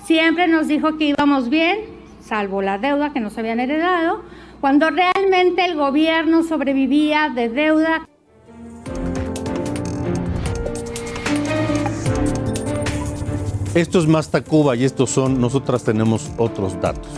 Siempre nos dijo que íbamos bien, salvo la deuda que nos habían heredado, cuando realmente el gobierno sobrevivía de deuda. Esto es más Tacuba y estos son, nosotras tenemos otros datos.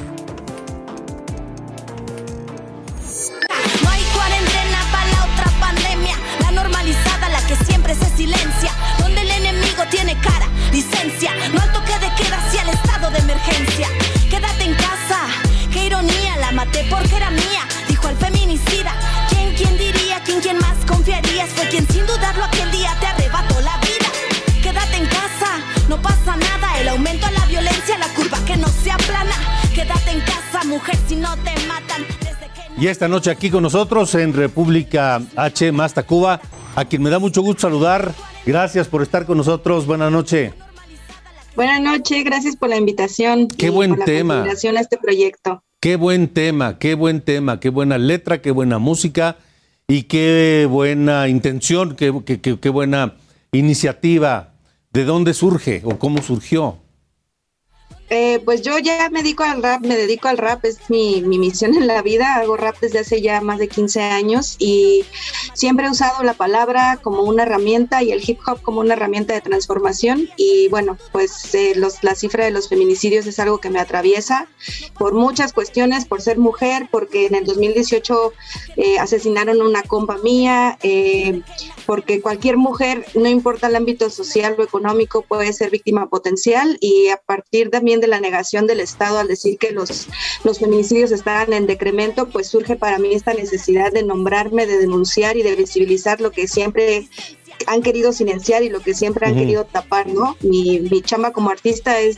Esta noche aquí con nosotros en República H más Tacuba, a quien me da mucho gusto saludar. Gracias por estar con nosotros. Buenas noches. Buenas noches, gracias por la invitación. Qué y buen por la tema. a este proyecto. Qué buen tema, qué buen tema, qué buena letra, qué buena música y qué buena intención, qué, qué- qué- qué buena iniciativa. ¿De dónde surge o cómo surgió? Eh, pues yo ya me dedico al rap, me dedico al rap, es mi, mi misión en la vida, hago rap desde hace ya más de 15 años y siempre he usado la palabra como una herramienta y el hip hop como una herramienta de transformación y bueno, pues eh, los, la cifra de los feminicidios es algo que me atraviesa por muchas cuestiones, por ser mujer, porque en el 2018 eh, asesinaron una compa mía, eh, porque cualquier mujer, no importa el ámbito social o económico, puede ser víctima potencial y a partir también de la negación del Estado al decir que los, los feminicidios estaban en decremento, pues surge para mí esta necesidad de nombrarme, de denunciar y de visibilizar lo que siempre han querido silenciar y lo que siempre han querido tapar, ¿no? Mi, mi chamba como artista es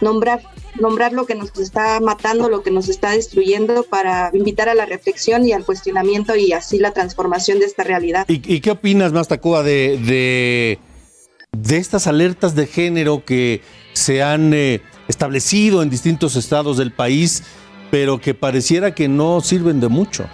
nombrar nombrar lo que nos está matando, lo que nos está destruyendo para invitar a la reflexión y al cuestionamiento y así la transformación de esta realidad. ¿Y, y qué opinas, más Tacuba, de, de, de estas alertas de género que se han eh, establecido en distintos estados del país, pero que pareciera que no sirven de mucho?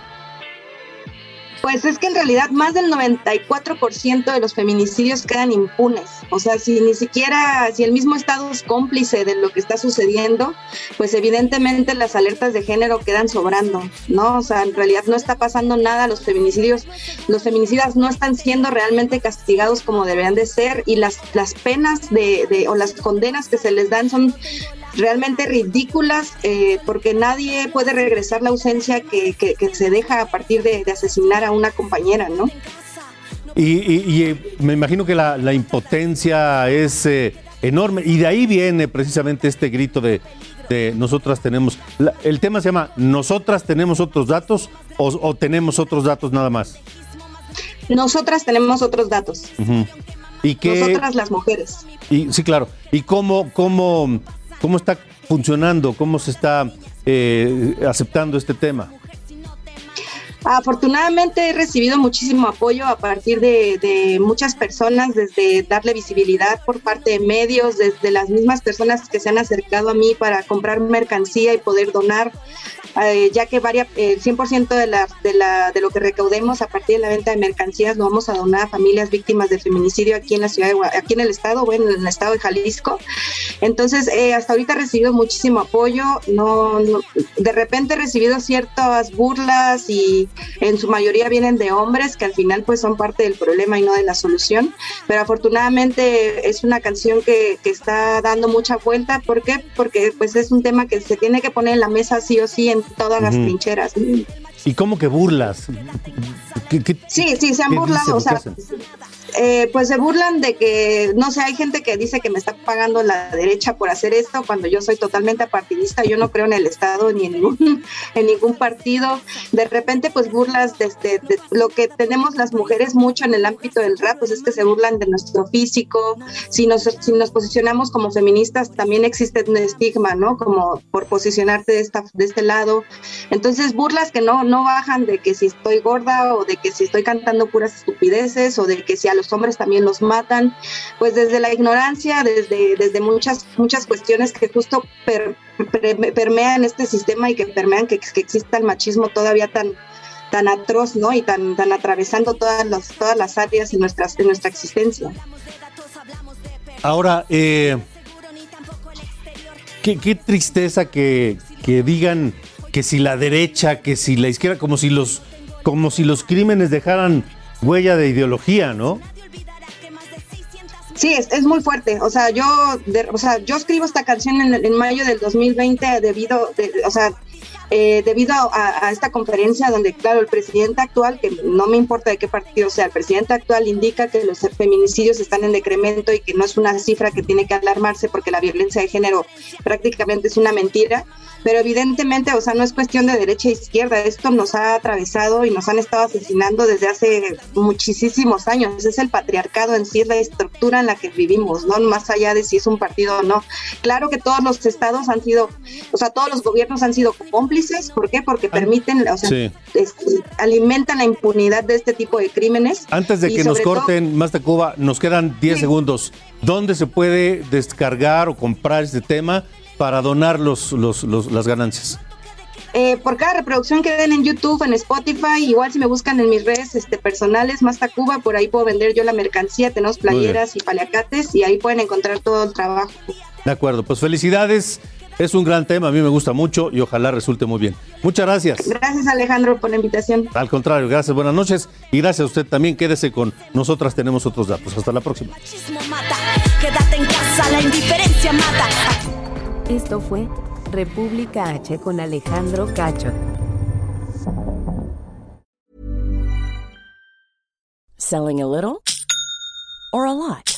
Pues es que en realidad más del 94% de los feminicidios quedan impunes. O sea, si ni siquiera, si el mismo Estado es cómplice de lo que está sucediendo, pues evidentemente las alertas de género quedan sobrando, ¿no? O sea, en realidad no está pasando nada, los feminicidios, los feminicidas no están siendo realmente castigados como deberían de ser y las, las penas de, de- o las condenas que se les dan son realmente ridículas eh, porque nadie puede regresar la ausencia que, que- que se deja a partir de, de asesinar a una compañera, ¿no? Y, y- y, eh, me imagino que la, la impotencia es eh, enorme y de ahí viene precisamente este grito de, de nosotras tenemos. la- el tema se llama ¿Nosotras tenemos otros datos o, o tenemos otros datos nada más? Nosotras tenemos otros datos. ¿Y qué, nosotras las mujeres. y, sí, claro. ¿Y cómo, cómo, cómo está funcionando? ¿Cómo se está eh, aceptando este tema? Afortunadamente he recibido muchísimo apoyo a partir de, de muchas personas, desde darle visibilidad por parte de medios, desde las mismas personas que se han acercado a mí para comprar mercancía y poder donar, eh, ya que varia, el 100% de, la, de, la, de lo que recaudemos a partir de la venta de mercancías lo vamos a donar a familias víctimas de feminicidio aquí en la ciudad, de, aquí en el estado, bueno, en el estado de Jalisco. Entonces, eh, hasta ahorita he recibido muchísimo apoyo, no, no- de repente he recibido ciertas burlas y en su mayoría vienen de hombres que al final pues son parte del problema y no de la solución, pero afortunadamente es una canción que, que está dando mucha vuelta, ¿por qué? Porque pues es un tema que se tiene que poner en la mesa sí o sí en todas las trincheras. ¿Y cómo que burlas? ¿Qué- qué- Sí, sí, se han burlado, o sea. Eh, pues se burlan de que, no sé, hay gente que dice que me está pagando la derecha por hacer esto cuando yo soy totalmente apartidista, yo no creo en el Estado ni en ningún, en ningún partido. De repente, pues burlas de, este- de lo que tenemos las mujeres mucho en el ámbito del rap, pues es que se burlan de nuestro físico. Si nos, si nos posicionamos como feministas, también existe un estigma, ¿no? Como por posicionarte de, esta, de este lado. Entonces, burlas que no, no bajan de que si estoy gorda o de que si estoy cantando puras estupideces o de que si a los hombres también los matan, pues desde la ignorancia, desde, desde muchas, muchas cuestiones que justo per- per- permean este sistema y que permean que, que exista el machismo todavía tan tan atroz, ¿no? Y tan, tan atravesando todas, las todas las áreas de, nuestras, de nuestra existencia. Ahora, eh, qué, tristeza que, que digan que si la derecha, que si la izquierda, como si los, como si los crímenes dejaran huella de ideología, ¿no? Sí, es, es muy fuerte. O sea, yo, o sea, yo escribo esta canción en, en mayo del 2020 debido, de, o sea, eh, debido a, esta conferencia donde, claro, el presidente actual, que no me importa de qué partido sea, el presidente actual indica que los feminicidios están en decremento y que no es una cifra que tiene que alarmarse porque la violencia de género prácticamente es una mentira pero evidentemente, o sea, no es cuestión de derecha e izquierda, esto nos ha atravesado y nos han estado asesinando desde hace muchísimos años, es el patriarcado en sí, la estructura en la que vivimos, ¿no? Más allá de si es un partido o no. Claro que todos los estados han sido, o sea, todos los gobiernos han sido cómplices, ¿por qué? Porque permiten, o sea, alimentan la impunidad de este tipo de crímenes. Antes de que nos corten más de Cuba, nos quedan 10 segundos. ¿Dónde se puede descargar o comprar este tema? para donar los, los, las ganancias? Eh, por cada reproducción que den en YouTube, en Spotify, igual si me buscan en mis redes este, personales, más Cuba, por ahí puedo vender yo la mercancía, tenemos playeras y paliacates y ahí pueden encontrar todo el trabajo. De acuerdo, pues felicidades, es un gran tema, a mí me gusta mucho y ojalá resulte muy bien. Muchas gracias. Gracias Alejandro por la invitación. Al contrario, gracias, buenas noches y gracias a usted también, quédese con nosotras, tenemos otros datos. Hasta la próxima. Quédate en casa, la indiferencia mata. Esto fue República H con Alejandro Cacho. Selling a little or a lot?